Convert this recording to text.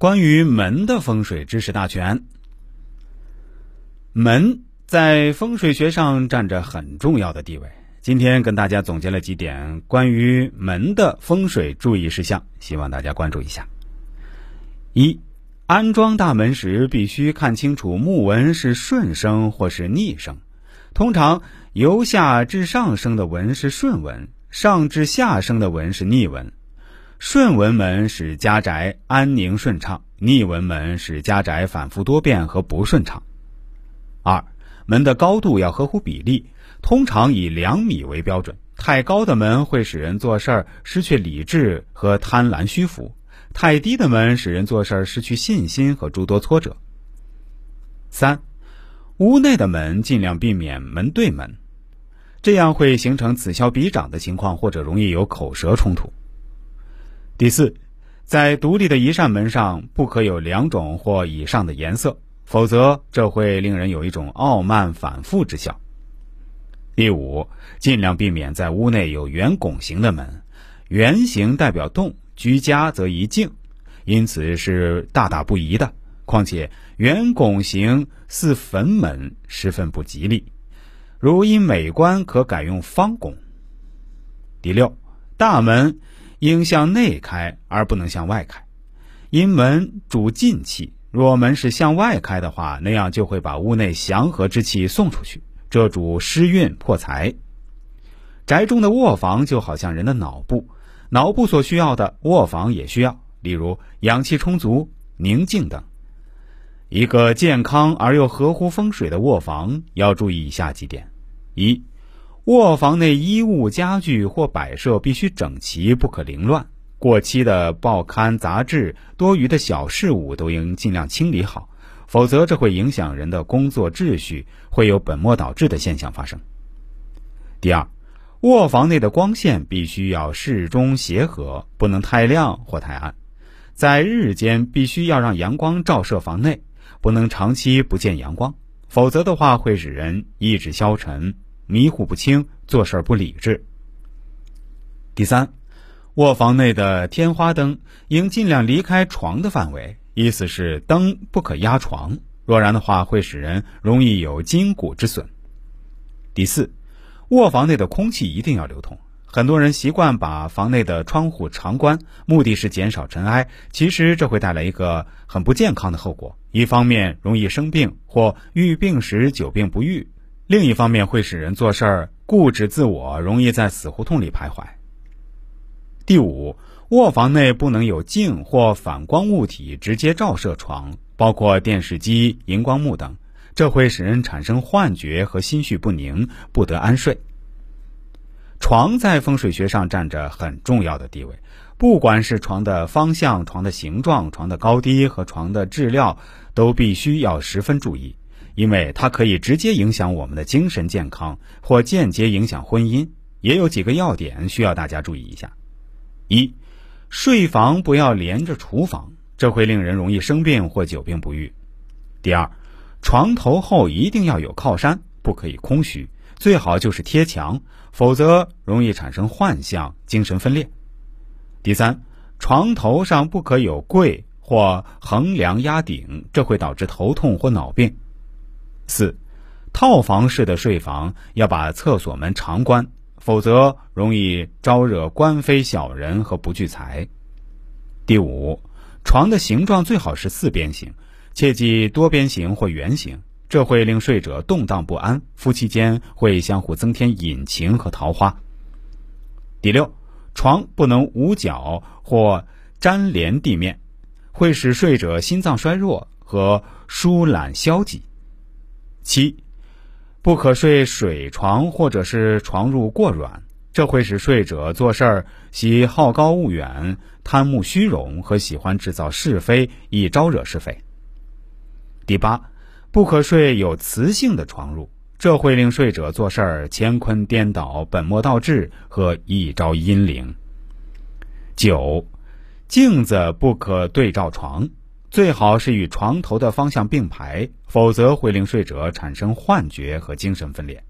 关于门的风水知识大全。门在风水学上占着很重要的地位。今天跟大家总结了几点关于门的风水注意事项，希望大家关注一下。一、安装大门时必须看清楚木纹是顺生或是逆生。通常由下至上生的纹是顺纹，上至下生的纹是逆纹。顺纹门使家宅安宁顺畅，逆纹门使家宅反复多变和不顺畅。二、门的高度要合乎比例，通常以两米为标准。太高的门会使人做事儿失去理智和贪婪虚浮；太低的门使人做事儿失去信心和诸多挫折。三、屋内的门尽量避免门对门，这样会形成此消彼长的情况，或者容易有口舌冲突。第四，在独立的一扇门上不可有两种或以上的颜色，否则这会令人有一种傲慢反复之效。第五，尽量避免在屋内有圆拱形的门，圆形代表动，居家则宜静，因此是大大不宜的。况且圆拱形似坟门，十分不吉利。如因美观，可改用方拱。第六，大门。应向内开，而不能向外开，因门主进气。若门是向外开的话，那样就会把屋内祥和之气送出去，这主失运破财。宅中的卧房就好像人的脑部，脑部所需要的卧房也需要，例如氧气充足、宁静等。一个健康而又合乎风水的卧房，要注意以下几点：一。卧房内衣物、家具或摆设必须整齐，不可凌乱。过期的报刊、杂志、多余的小事物都应尽量清理好，否则这会影响人的工作秩序，会有本末倒置的现象发生。第二，卧房内的光线必须要适中协和，不能太亮或太暗。在日间必须要让阳光照射房内，不能长期不见阳光，否则的话会使人意志消沉。迷糊不清，做事不理智。第三，卧房内的天花灯应尽量离开床的范围，意思是灯不可压床，若然的话会使人容易有筋骨之损。第四，卧房内的空气一定要流通。很多人习惯把房内的窗户常关，目的是减少尘埃，其实这会带来一个很不健康的后果：一方面容易生病，或遇病时久病不愈。另一方面会使人做事儿固执自我，容易在死胡同里徘徊。第五，卧房内不能有镜或反光物体直接照射床，包括电视机、荧光幕等，这会使人产生幻觉和心绪不宁，不得安睡。床在风水学上占着很重要的地位，不管是床的方向、床的形状、床的高低和床的质料，都必须要十分注意。因为它可以直接影响我们的精神健康，或间接影响婚姻。也有几个要点需要大家注意一下：一，睡房不要连着厨房，这会令人容易生病或久病不愈；第二，床头后一定要有靠山，不可以空虚，最好就是贴墙，否则容易产生幻象，精神分裂；第三，床头上不可有柜或横梁压顶，这会导致头痛或脑病。四，套房式的睡房要把厕所门常关，否则容易招惹官非小人和不聚财。第五，床的形状最好是四边形，切忌多边形或圆形，这会令睡者动荡不安，夫妻间会相互增添隐情和桃花。第六，床不能捂脚或粘连地面，会使睡者心脏衰弱和疏懒消极。七，不可睡水床或者是床褥过软，这会使睡者做事儿喜好高骛远、贪慕虚荣和喜欢制造是非，易招惹是非。第八，不可睡有磁性的床褥，这会令睡者做事儿乾坤颠倒、本末倒置和易招阴灵。九，镜子不可对照床。最好是与床头的方向并排，否则会令睡者产生幻觉和精神分裂。